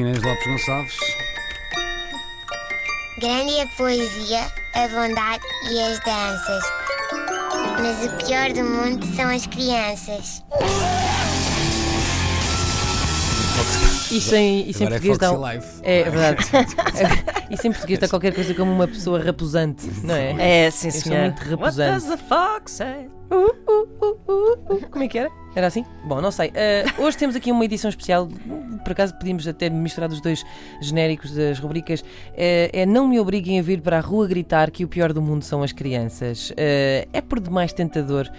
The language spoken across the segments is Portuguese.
Inês Lopes Gonçalves. Grande é a poesia, a bondade e as danças. Mas o pior do mundo são as crianças. Isso em, isso em Agora é português dá. Um- Live. É, é verdade. isso em português dá qualquer coisa como uma pessoa raposante, não é? É, sim, senhor. muito. What does the fox say? Uh, uh, uh. Como é que era? Era assim? Bom, não sei. Uh, hoje temos aqui uma edição especial. Por acaso podíamos até misturar os dois genéricos das rubricas. Uh, é Não me obriguem a vir para a rua gritar que o pior do mundo são as crianças. Uh, é por demais tentador.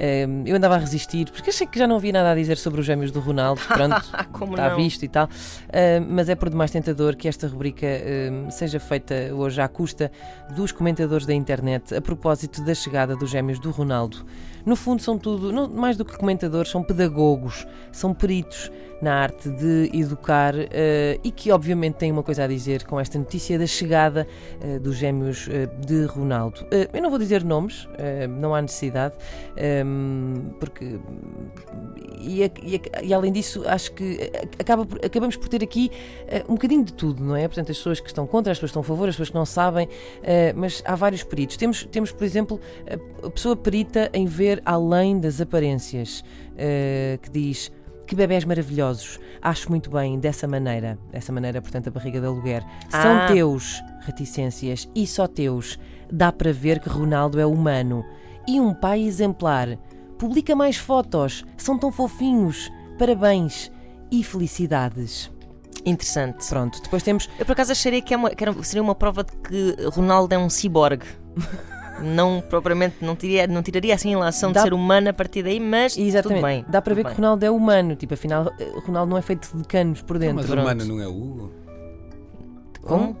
Uh, eu andava a resistir porque achei que já não havia nada a dizer sobre os gêmeos do Ronaldo. Pronto, está visto e tal. Uh, mas é por demais tentador que esta rubrica uh, seja feita hoje à custa dos comentadores da internet a propósito da chegada dos gêmeos do Ronaldo. No fundo, são tudo, não, mais do que comentadores, são pedagogos, são peritos na arte de educar uh, e que, obviamente, têm uma coisa a dizer com esta notícia da chegada uh, dos gêmeos uh, de Ronaldo. Eu não vou dizer nomes, não há necessidade, um, porque. E, a- e a- e além disso, acho que acaba acabamos por ter aqui uh, um bocadinho de tudo, não é? Portanto, as pessoas que estão contra, as pessoas que estão a favor, as pessoas que não sabem, uh, mas há vários peritos. Temos, temos por exemplo, a- pessoa perita em ver além das aparências, uh, que diz. Que bebés maravilhosos. Acho muito bem dessa maneira. Dessa maneira, portanto, a barriga de aluguer. São Ah. teus, reticências, e só teus. Dá para ver que Ronaldo é humano. E um pai exemplar. Publica mais fotos. São tão fofinhos. Parabéns. E felicidades. Interessante. Pronto, depois temos. Eu por acaso acharia que, é uma- que era- seria uma prova de que Ronaldo é um ciborgue. não propriamente, não tiraria, não tiraria assim a relação Dá- de ser humano a partir daí, mas Exatamente. tudo bem. Dá para ver tudo que bem. Ronaldo é humano. Tipo, afinal, eh, Ronaldo não é feito de canos por dentro. Mas pronto. humano não é o Hugo? Como?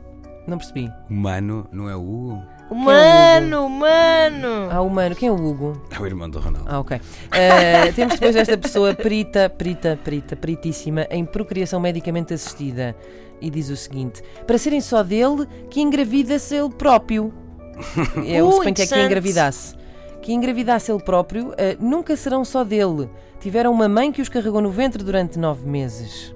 Não percebi. Humano não é o Hugo? Humano, humano! Ah, humano. Quem é o Hugo? É o irmão do Ronaldo. Ah, ok. Eh, temos depois esta pessoa perita, perita, perita, peritíssima em procriação medicamente assistida. E diz o seguinte: para serem só dele, que engravida-se ele próprio. Eu Uh, suponho que é que engravidasse. Que engravidasse ele próprio, eh, nunca serão só dele. Tiveram uma mãe que os carregou no ventre durante nove meses.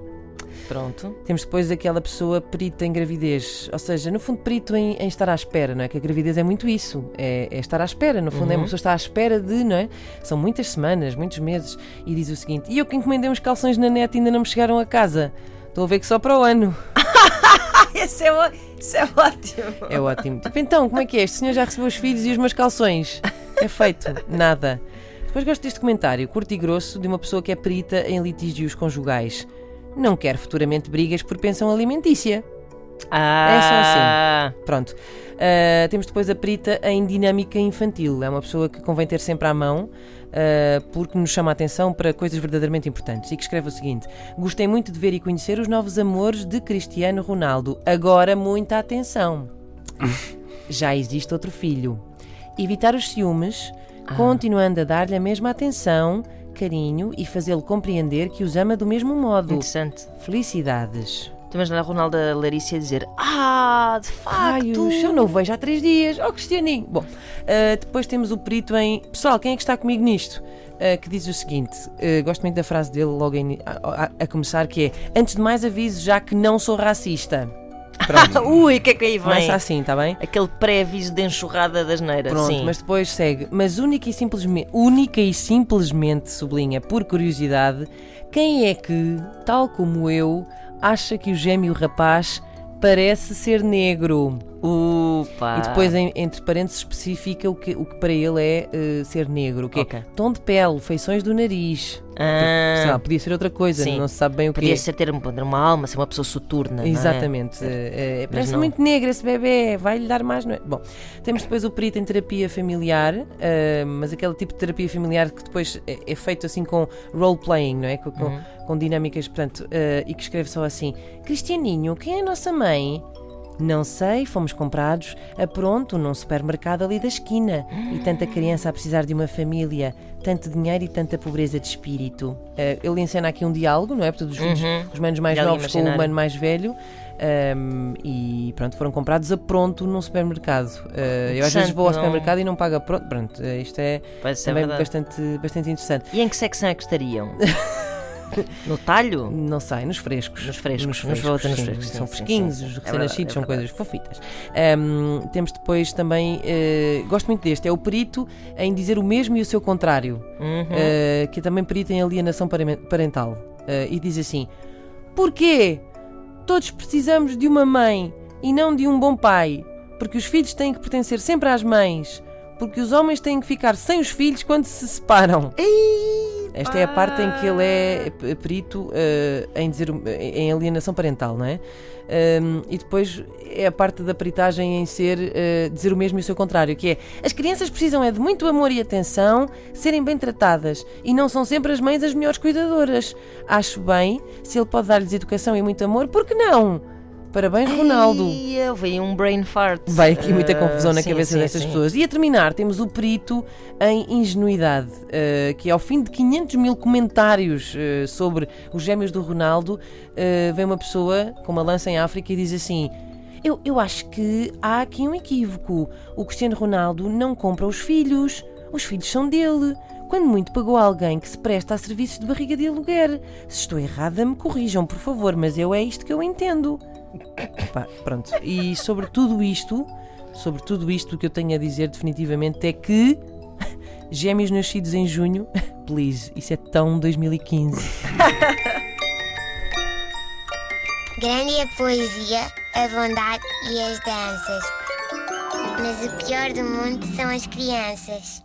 Pronto. Temos depois aquela pessoa perita em gravidez, ou seja, no fundo, perito em, em estar à espera, não é? Que a gravidez é muito isso, é, é estar à espera, no fundo, é uma pessoa está à espera de, não é? São muitas semanas, muitos meses, e diz o seguinte: e eu que encomendei uns calções na net e ainda não me chegaram a casa. Estou a ver que só para o ano. Esse é, isso é ótimo. É ótimo. Tipo, então, como é que é? Este senhor já recebeu os filhos e os meus calções? É feito, nada. Depois gosto deste comentário, curto e grosso, de uma pessoa que é perita em litígios conjugais. Não quer futuramente brigas por pensão alimentícia. Ah, É só assim. Pronto. Uh, temos depois a perita em dinâmica infantil. É uma pessoa que convém ter sempre à mão. uh, porque nos chama a atenção para coisas verdadeiramente importantes e que escreve o seguinte: Gostei muito de ver e conhecer os novos amores de Cristiano Ronaldo. Agora, muita atenção. Já existe outro filho. Evitar os ciúmes, continuando a dar-lhe a mesma atenção, carinho e fazê-lo compreender que os ama do mesmo modo. Interessante. Felicidades. Tu imaginas a Ronaldo a Larissa a dizer Ah, de facto! Raios, já não o vejo há três dias. Oh, Cristianinho. Bom, ah, depois temos o perito em. Pessoal, quem é que está comigo nisto? Ah, que diz o seguinte: ah, gosto muito da frase dele logo em- a, a- a começar, que é: Antes de mais aviso, já que não sou racista. Pronto. Ui, o que é que aí vem? Começa assim, está bem? Aquele pré-aviso de enxurrada das neiras. Pronto, Sim. mas depois segue. Mas única e simplesmente, única e simplesmente, sublinha, por curiosidade, quem é que, tal como eu, acha que o gêmeo rapaz parece ser negro? Upa. E depois, entre parênteses, especifica o que, o que para ele é eh, ser negro. O que Ok. é tom de pele, feições do nariz. Ah, lá, podia ser outra coisa, sim. não se sabe bem o que podia é. ser ter, uma alma, ser uma pessoa soturna. é? Exatamente. eh, eh, parece não. muito negro esse bebê, vai-lhe dar mais. Não é? Bom, temos depois o perito em terapia familiar, eh, mas aquele tipo de terapia familiar que depois é, é feito assim com role-playing, não é? Com, Uhum. com dinâmicas, portanto, eh, e que escreve só assim: Cristianinho, quem é a nossa mãe? Não sei, fomos comprados a pronto num supermercado ali da esquina. E tanta criança a precisar de uma família, tanto dinheiro e tanta pobreza de espírito. Eh, ele encena aqui um diálogo, não é? Portanto, os, filhos, Uhum. os manos mais Diálogo novos com o mano mais velho. Um, e pronto, foram comprados a pronto num supermercado. Uh, eu às vezes vou ao não- supermercado e não pago a pronto. Pronto, uh, isto é ser também verdade. bastante, bastante interessante. E em que secção é que estariam? No talho? Não sei, nos frescos. Nos frescos, Nos nos frescos, nos sim, frescos, São sim, sim, fresquinhos, os É recém-nascidos verdade, são é coisas fofitas. Ahm, temos depois também, eh, gosto muito deste, é o perito em dizer o mesmo e o seu contrário, Uhum. eh, que é também perito em alienação pare- parental. Eh, e diz assim: Porquê? Todos precisamos de uma mãe e não de um bom pai. Porque os filhos têm que pertencer sempre às mães. Porque os homens têm que ficar sem os filhos quando se separam. Esta é a parte em que ele é perito eh, em, dizer, o- em alienação parental, não é? Um, e depois é a parte da peritagem em ser eh, dizer o mesmo e o seu contrário, que é as crianças precisam é de muito amor e atenção, serem bem tratadas e não são sempre as mães as melhores cuidadoras. Acho bem, se ele pode dar-lhes educação e muito amor, por que não? Parabéns, Ronaldo. Vi um brain fart. Vai aqui muita Ah, confusão na cabeça sim, destas sim. pessoas. E a terminar, temos o perito em ingenuidade, eh, que ao fim de 500 mil comentários eh, sobre os gêmeos do Ronaldo, vem uma pessoa com uma lança em África e diz assim. Eu, eu acho que há aqui um equívoco. O Cristiano Ronaldo não compra os filhos. Os filhos são dele. Quando muito pagou alguém que se presta a serviços de barriga de aluguer. Se estou errada, me corrijam, por favor, mas eu é isto que eu entendo. Pá, pronto. E sobre tudo isto, sobre tudo isto, o que eu tenho a dizer definitivamente é que gêmeos nascidos em junho, please, isso é tão 2015. Grande é a poesia, a bondade e as danças. Mas o pior do mundo são as crianças.